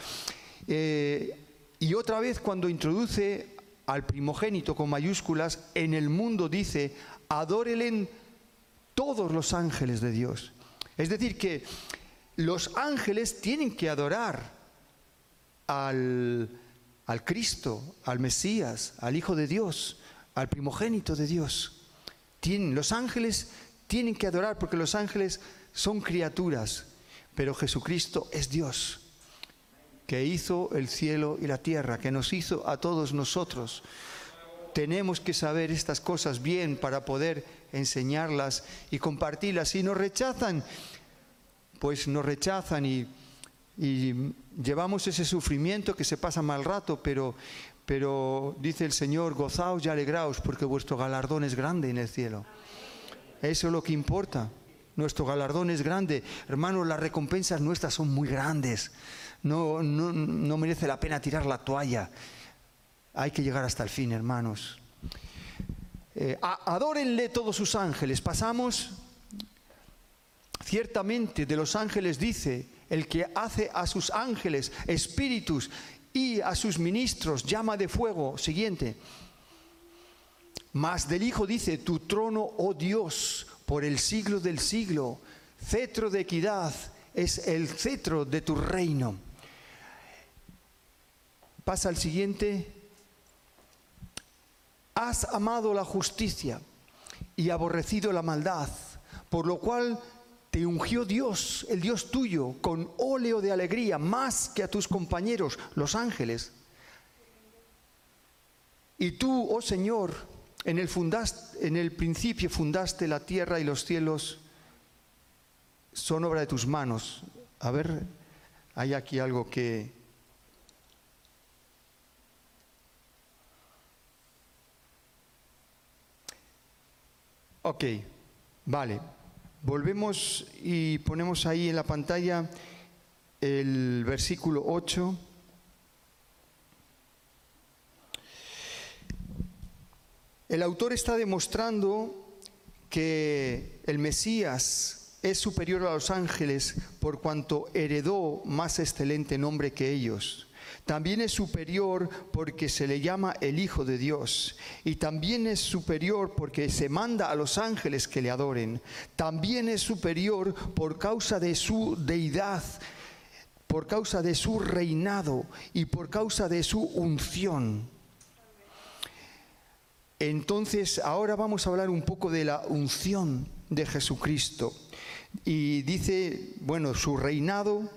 Eh, y otra vez cuando introduce al primogénito con mayúsculas, en el mundo dice, adórelen todos los ángeles de Dios. Es decir, que los ángeles tienen que adorar al, Cristo, al Mesías, al Hijo de Dios, al primogénito de Dios. Tienen, los ángeles tienen que adorar porque los ángeles son criaturas, pero Jesucristo es Dios, que hizo el cielo y la tierra, que nos hizo a todos nosotros. Tenemos que saber estas cosas bien para poder enseñarlas y compartirlas. Si nos rechazan, pues nos rechazan y y llevamos ese sufrimiento que se pasa mal rato, pero, pero dice el Señor, gozaos y alegraos porque vuestro galardón es grande en el cielo. Eso es lo que importa. Nuestro galardón es grande. Hermanos, las recompensas nuestras son muy grandes. No, no, merece la pena tirar la toalla. Hay que llegar hasta el fin, hermanos. Eh, adórenle todos sus ángeles. Pasamos, ciertamente, de los ángeles dice, el que hace a sus ángeles espíritus y a sus ministros llama de fuego. Siguiente. Mas del Hijo dice, tu trono, oh Dios, por el siglo del siglo, cetro de equidad es el cetro de tu reino. Pasa al siguiente. Has amado la justicia y aborrecido la maldad, por lo cual te ungió Dios, el Dios tuyo, con óleo de alegría, más que a tus compañeros, los ángeles. Y tú, oh Señor, en el, en el principio fundaste la tierra y los cielos son obra de tus manos. A ver, hay aquí algo que... Ok, vale. Volvemos y ponemos ahí en la pantalla el versículo 8. El autor está demostrando que el Mesías es superior a los ángeles por cuanto heredó más excelente nombre que ellos. También es superior porque se le llama el Hijo de Dios. Y también es superior porque se manda a los ángeles que le adoren. También es superior por causa de su deidad, por causa de su reinado y por causa de su unción. Entonces, ahora vamos a hablar un poco de la unción de Jesucristo. Y dice, bueno, su reinado,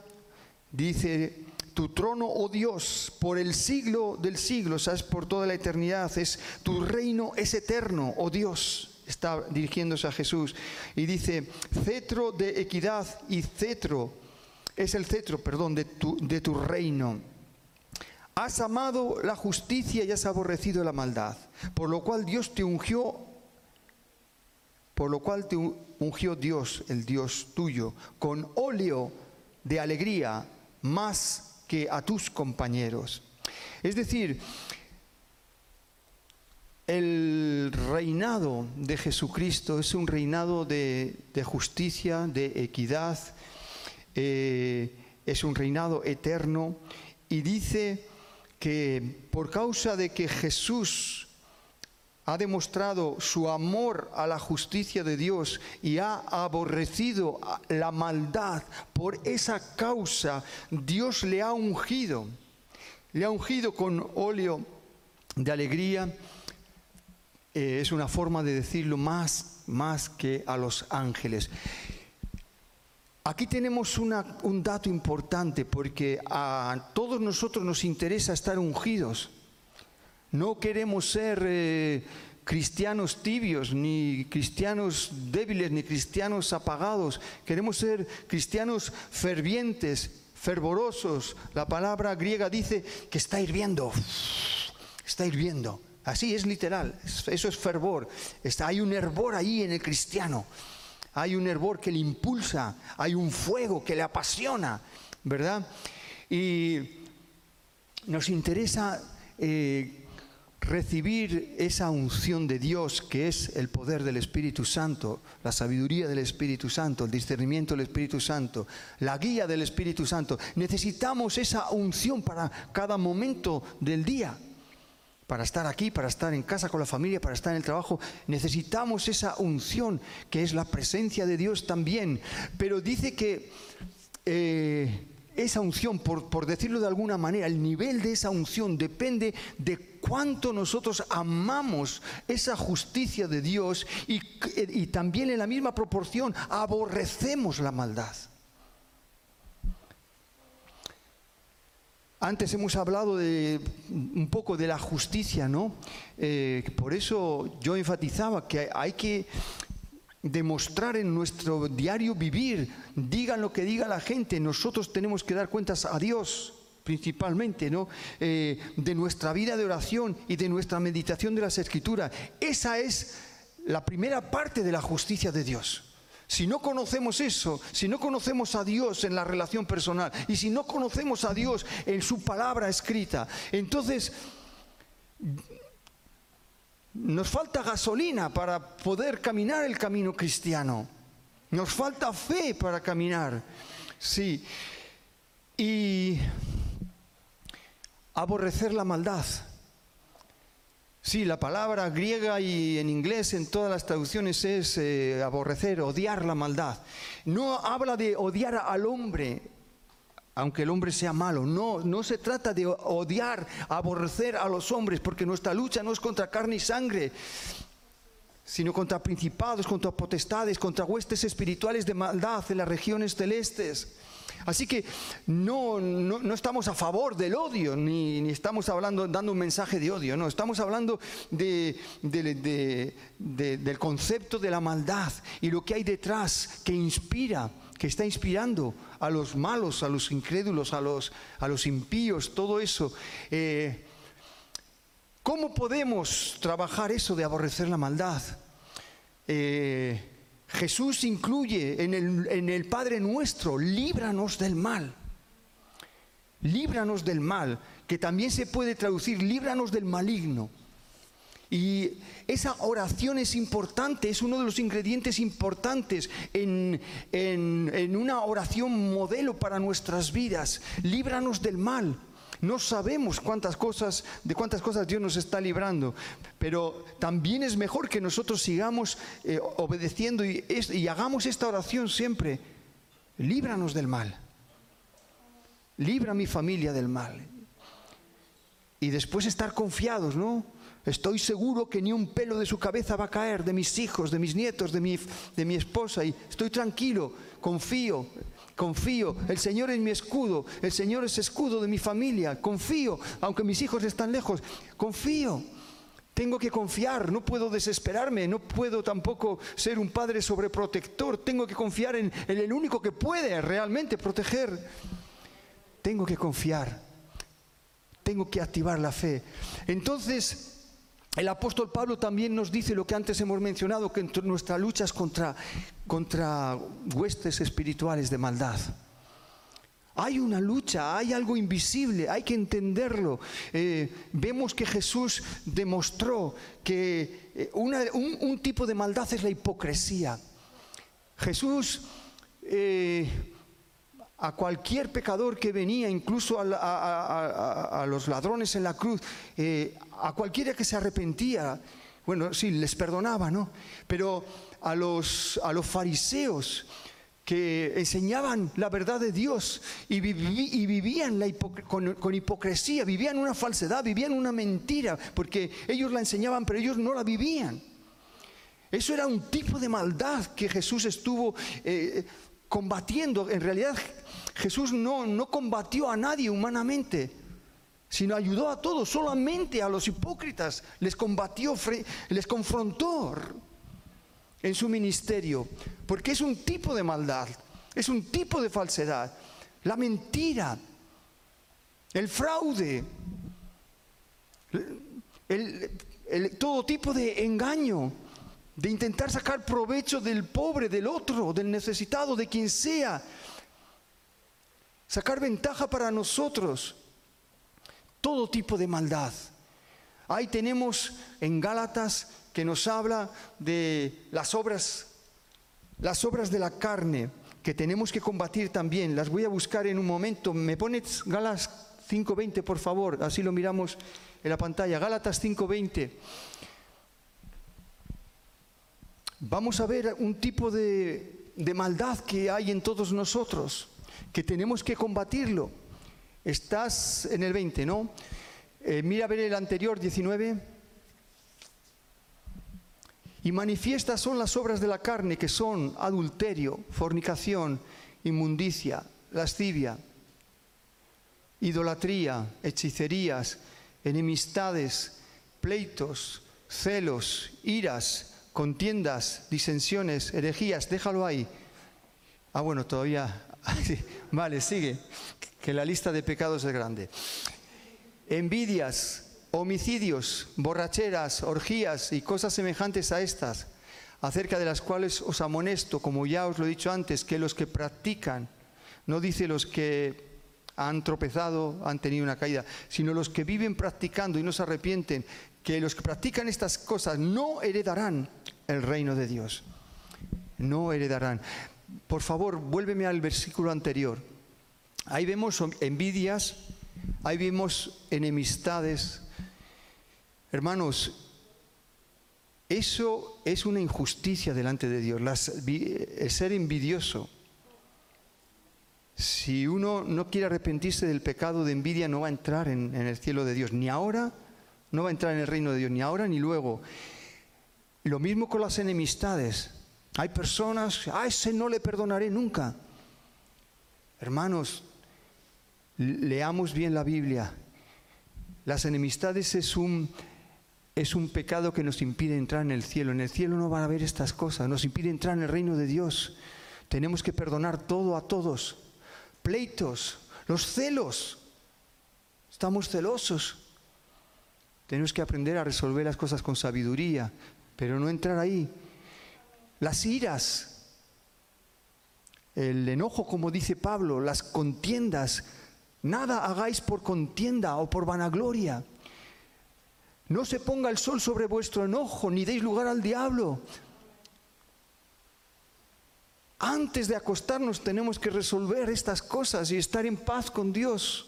dice tu trono, oh Dios, por el siglo del siglo, sabes, por toda la eternidad, es tu reino es eterno, oh Dios. Está dirigiéndose a Jesús y dice, cetro de equidad y cetro, es el cetro, perdón, de tu, de tu reino. Has amado la justicia y has aborrecido la maldad, por lo cual Dios te ungió, por lo cual te ungió Dios, el Dios tuyo, con óleo de alegría más que a tus compañeros. Es decir, el reinado de Jesucristo es un reinado de, justicia, de equidad, eh, es un reinado eterno y dice que por causa de que Jesús ha demostrado su amor a la justicia de Dios y ha aborrecido la maldad, por esa causa Dios le ha ungido. Le ha ungido con óleo de alegría. Eh, es una forma de decirlo más, más que a los ángeles. Aquí tenemos un dato importante porque a todos nosotros nos interesa estar ungidos. No queremos ser eh, cristianos tibios, ni cristianos débiles, ni cristianos apagados. Queremos ser cristianos fervientes, fervorosos. La palabra griega dice que está hirviendo, está hirviendo. Así es literal, eso es fervor. Hay un hervor ahí en el cristiano. Hay un hervor que le impulsa, hay un fuego que le apasiona, ¿verdad? Y nos interesa eh, recibir esa unción de Dios que es el poder del Espíritu Santo, la sabiduría del Espíritu Santo, el discernimiento del Espíritu Santo, la guía del Espíritu Santo. Necesitamos esa unción para cada momento del día. Para estar aquí, para estar en casa con la familia, para estar en el trabajo, necesitamos esa unción que es la presencia de Dios también. Pero dice que eh, esa unción, por, por decirlo de alguna manera, el nivel de esa unción depende de cuánto nosotros amamos esa justicia de Dios y, y también en la misma proporción aborrecemos la maldad. Antes hemos hablado de un poco de la justicia, ¿no? Eh, por eso yo enfatizaba que hay que demostrar en nuestro diario vivir, digan lo que diga la gente, nosotros tenemos que dar cuentas a Dios principalmente, ¿no? Eh, de nuestra vida de oración y de nuestra meditación de las escrituras. Esa es la primera parte de la justicia de Dios. Si no conocemos eso, si no conocemos a Dios en la relación personal y si no conocemos a Dios en su palabra escrita, entonces nos falta gasolina para poder caminar el camino cristiano. Nos falta fe para caminar. Sí. Y aborrecer la maldad. Sí, la palabra griega y en inglés en todas las traducciones es eh, aborrecer, odiar la maldad. No habla de odiar al hombre, aunque el hombre sea malo. No, no se trata de odiar, aborrecer a los hombres, porque nuestra lucha no es contra carne y sangre, sino contra principados, contra potestades, contra huestes espirituales de maldad en las regiones celestes. Así que no, no, estamos a favor del odio, ni, estamos hablando, dando un mensaje de odio, no, estamos hablando de, del concepto de la maldad y lo que hay detrás que inspira, que está inspirando a los malos, a los incrédulos, a los, a los impíos, todo eso. Eh, ¿Cómo podemos trabajar eso de aborrecer la maldad? Eh, Jesús incluye en el, en el Padre nuestro, líbranos del mal. Líbranos del mal, que también se puede traducir, líbranos del maligno. Y esa oración es importante, es uno de los ingredientes importantes en, en, en, una oración modelo para nuestras vidas. Líbranos del mal. No sabemos cuántas cosas, de cuántas cosas Dios nos está librando, pero también es mejor que nosotros sigamos eh, obedeciendo y, y hagamos esta oración siempre. Líbranos del mal. Libra a mi familia del mal. Y después estar confiados, ¿no? Estoy seguro que ni un pelo de su cabeza va a caer, de mis hijos, de mis nietos, de mi, de mi esposa. Y estoy tranquilo, confío confío, el Señor es mi escudo, el Señor es escudo de mi familia, confío, aunque mis hijos están lejos, confío. Tengo que confiar, no puedo desesperarme, no puedo tampoco ser un padre sobreprotector, tengo que confiar en, en el único que puede realmente proteger. Tengo que confiar, tengo que activar la fe. Entonces, el apóstol Pablo también nos dice lo que antes hemos mencionado, que nuestra lucha es contra, contra huestes espirituales de maldad. Hay una lucha, hay algo invisible, hay que entenderlo. Eh, vemos que Jesús demostró que eh, un, tipo de maldad es la hipocresía. Jesús eh, a cualquier pecador que venía, incluso a, los ladrones en la cruz, a cualquiera que se arrepentía, bueno, sí, les perdonaba, ¿no? Pero a los, a los fariseos que enseñaban la verdad de Dios y, vivían con, con, hipocresía, vivían una falsedad, vivían una mentira, porque ellos la enseñaban, pero ellos no la vivían. Eso era un tipo de maldad que Jesús estuvo eh, combatiendo. En realidad Jesús no, no combatió a nadie humanamente, sino ayudó a todos, solamente a los hipócritas. Les combatió, les confrontó en su ministerio, porque es un tipo de maldad, es un tipo de falsedad, la mentira, el fraude, todo tipo de engaño de intentar sacar provecho del pobre, del otro, del necesitado, de quien sea, sacar ventaja para nosotros, todo tipo de maldad. Ahí tenemos en Gálatas que nos habla de las obras, las obras de la carne que tenemos que combatir también. Las voy a buscar en un momento. ¿Me pones Gálatas 5.20, por favor? Así lo miramos en la pantalla. Gálatas 5.20 vamos a ver un tipo de, maldad que hay en todos nosotros, que tenemos que combatirlo. Estás en el 20, ¿no? Eh, mira a ver el anterior, 19. Y manifiestas son las obras de la carne, que son adulterio, fornicación, inmundicia, lascivia, idolatría, hechicerías, enemistades, pleitos, celos, iras, contiendas, disensiones, herejías, déjalo ahí. Ah, bueno, todavía. vale, sigue, que la lista de pecados es grande. Envidias, homicidios, borracheras, orgías y cosas semejantes a estas, acerca de las cuales os amonesto, como ya os lo he dicho antes, que los que practican, no dice los que han tropezado, han tenido una caída, sino los que viven practicando y no se arrepienten, que los que practican estas cosas no heredarán el reino de Dios. No heredarán. Por favor, vuélveme al versículo anterior. Ahí vemos envidias, ahí vemos enemistades. Hermanos, eso es una injusticia delante de Dios, el ser envidioso. Si uno no quiere arrepentirse del pecado de envidia, no va a entrar en el cielo de Dios, ni ahora no va a entrar en el reino de Dios ni ahora ni luego. Lo mismo con las enemistades. Hay personas, a ese no le perdonaré nunca. Hermanos, leamos bien la Biblia. Las enemistades es un, es un pecado que nos impide entrar en el cielo. En el cielo no van a haber estas cosas, nos impide entrar en el reino de Dios. Tenemos que perdonar todo a todos. Pleitos, los celos. Estamos celosos. Tenemos que aprender a resolver las cosas con sabiduría, pero no entrar ahí. Las iras, el enojo, como dice Pablo, las contiendas, nada hagáis por contienda o por vanagloria. No se ponga el sol sobre vuestro enojo, ni deis lugar al diablo. Antes de acostarnos tenemos que resolver estas cosas y estar en paz con Dios.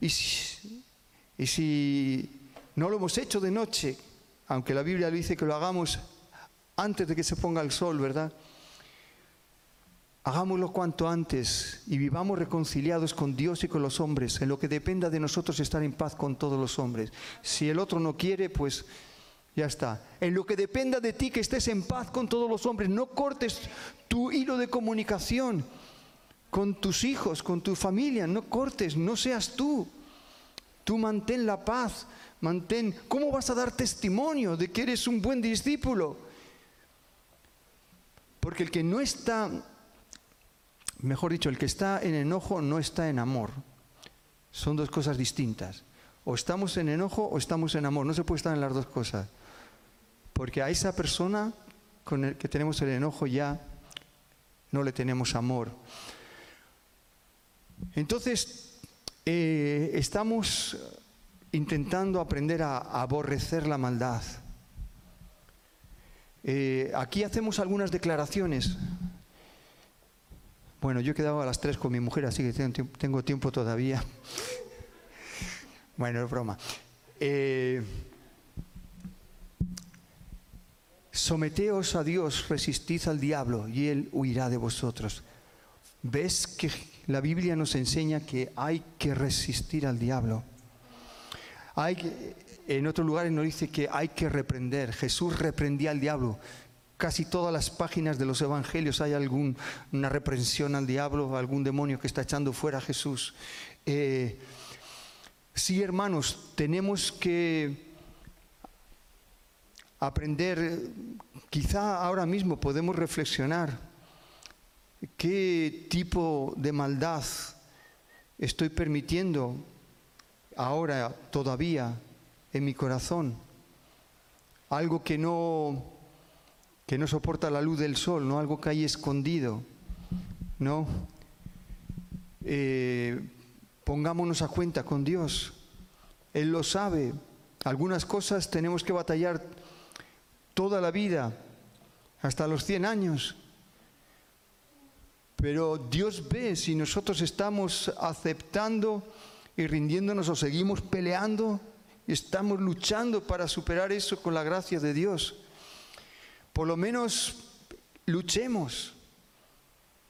Y si, no lo hemos hecho de noche, aunque la Biblia dice que lo hagamos antes de que se ponga el sol, ¿verdad? Hagámoslo cuanto antes y vivamos reconciliados con Dios y con los hombres, en lo que dependa de nosotros estar en paz con todos los hombres. Si el otro no quiere, pues ya está. En lo que dependa de ti que estés en paz con todos los hombres, no cortes tu hilo de comunicación con tus hijos, con tu familia, no cortes, no seas tú. Tú mantén la paz, mantén... ¿Cómo vas a dar testimonio de que eres un buen discípulo? Porque el que no está, mejor dicho, el que está en enojo no está en amor. Son dos cosas distintas. O estamos en enojo o estamos en amor. No se puede estar en las dos cosas. Porque a esa persona con el que tenemos el enojo ya no le tenemos amor. Entonces, eh, estamos intentando aprender a, aborrecer la maldad. Eh, aquí hacemos algunas declaraciones. Bueno, yo he quedado a las tres con mi mujer, así que tengo tiempo todavía. Bueno, es broma. eh, someteos a Dios, resistid al diablo y él huirá de vosotros. ¿Ves que la Biblia nos enseña que hay que resistir al diablo? Hay, en otros lugares nos dice que hay que reprender. Jesús reprendía al diablo. Casi todas las páginas de los evangelios hay alguna reprensión al diablo, algún demonio que está echando fuera a Jesús. Eh, sí, hermanos, tenemos que aprender, quizá ahora mismo podemos reflexionar qué tipo de maldad estoy permitiendo ahora todavía en mi corazón. Algo que no, que no soporta la luz del sol, ¿no? algo que hay escondido. ¿no? Eh, pongámonos a cuenta con Dios. Él lo sabe. Algunas cosas tenemos que batallar toda la vida, hasta los 100 años. Pero Dios ve si nosotros estamos aceptando y rindiéndonos o seguimos peleando estamos luchando para superar eso con la gracia de Dios. Por lo menos luchemos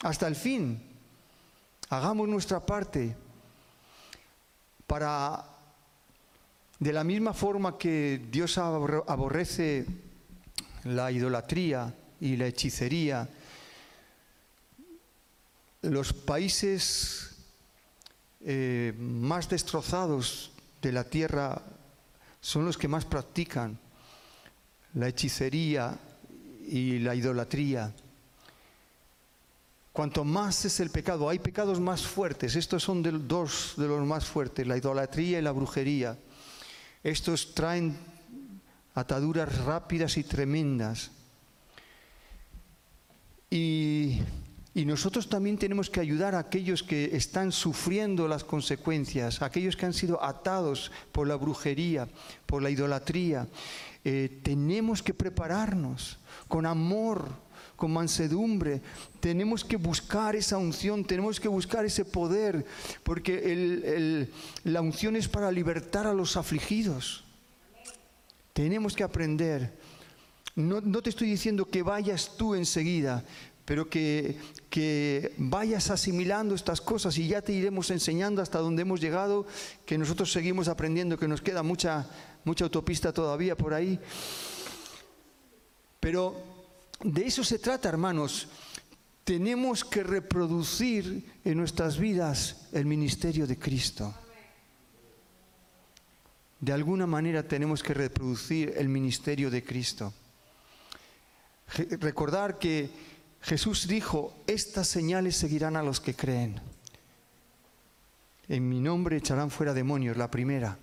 hasta el fin. Hagamos nuestra parte para, de la misma forma que Dios aborrece la idolatría y la hechicería, los países eh, más destrozados de la tierra son los que más practican la hechicería y la idolatría. Cuanto más es el pecado, hay pecados más fuertes, estos son dos de los más fuertes, la idolatría y la brujería. Estos traen ataduras rápidas y tremendas. Y y nosotros también tenemos que ayudar a aquellos que están sufriendo las consecuencias, aquellos que han sido atados por la brujería, por la idolatría. Eh, tenemos que prepararnos con amor, con mansedumbre. Tenemos que buscar esa unción, tenemos que buscar ese poder, porque la unción es para libertar a los afligidos. Tenemos que aprender. No, no, te estoy diciendo que vayas tú enseguida, pero que, que vayas asimilando estas cosas y ya te iremos enseñando hasta donde hemos llegado, que nosotros seguimos aprendiendo, que nos queda mucha, mucha autopista todavía por ahí. Pero de eso se trata, hermanos. Tenemos que reproducir en nuestras vidas el ministerio de Cristo. De alguna manera tenemos que reproducir el ministerio de Cristo. Recordar que Jesús dijo, estas señales seguirán a los que creen. En mi nombre echarán fuera demonios, la primera.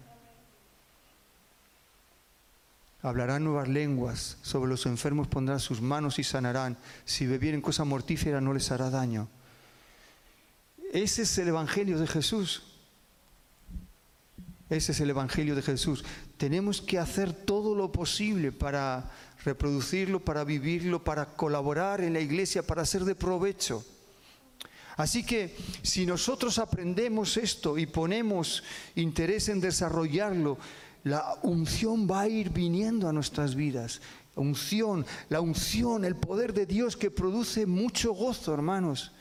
Hablarán nuevas lenguas, sobre los enfermos pondrán sus manos y sanarán. Si bebieren cosa mortífera no les hará daño. Ese es el Evangelio de Jesús. Ese es el Evangelio de Jesús. Tenemos que hacer todo lo posible para reproducirlo, para vivirlo, para colaborar en la iglesia, para ser de provecho. Así que si nosotros aprendemos esto y ponemos interés en desarrollarlo, la unción va a ir viniendo a nuestras vidas. Unción, la unción, el poder de Dios que produce mucho gozo, hermanos.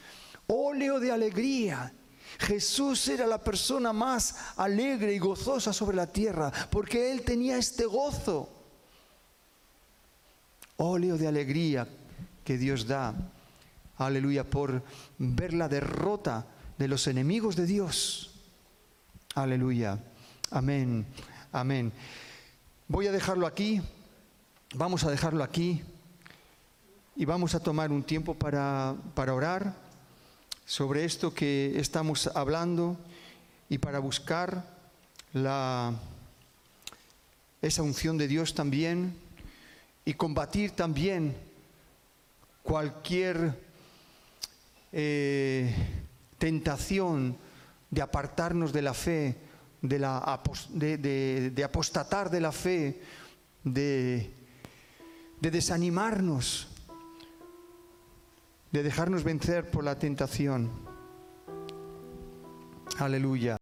Óleo de alegría. Jesús era la persona más alegre y gozosa sobre la tierra porque él tenía este gozo. Óleo de alegría que Dios da, aleluya, por ver la derrota de los enemigos de Dios. Aleluya, amén, amén. Voy a dejarlo aquí, vamos a dejarlo aquí. Y vamos a tomar un tiempo para, para orar sobre esto que estamos hablando y para buscar la, esa unción de Dios también y combatir también cualquier eh, tentación de apartarnos de la fe, de, la, de, apostatar de la fe, de, de desanimarnos, de dejarnos vencer por la tentación. Aleluya.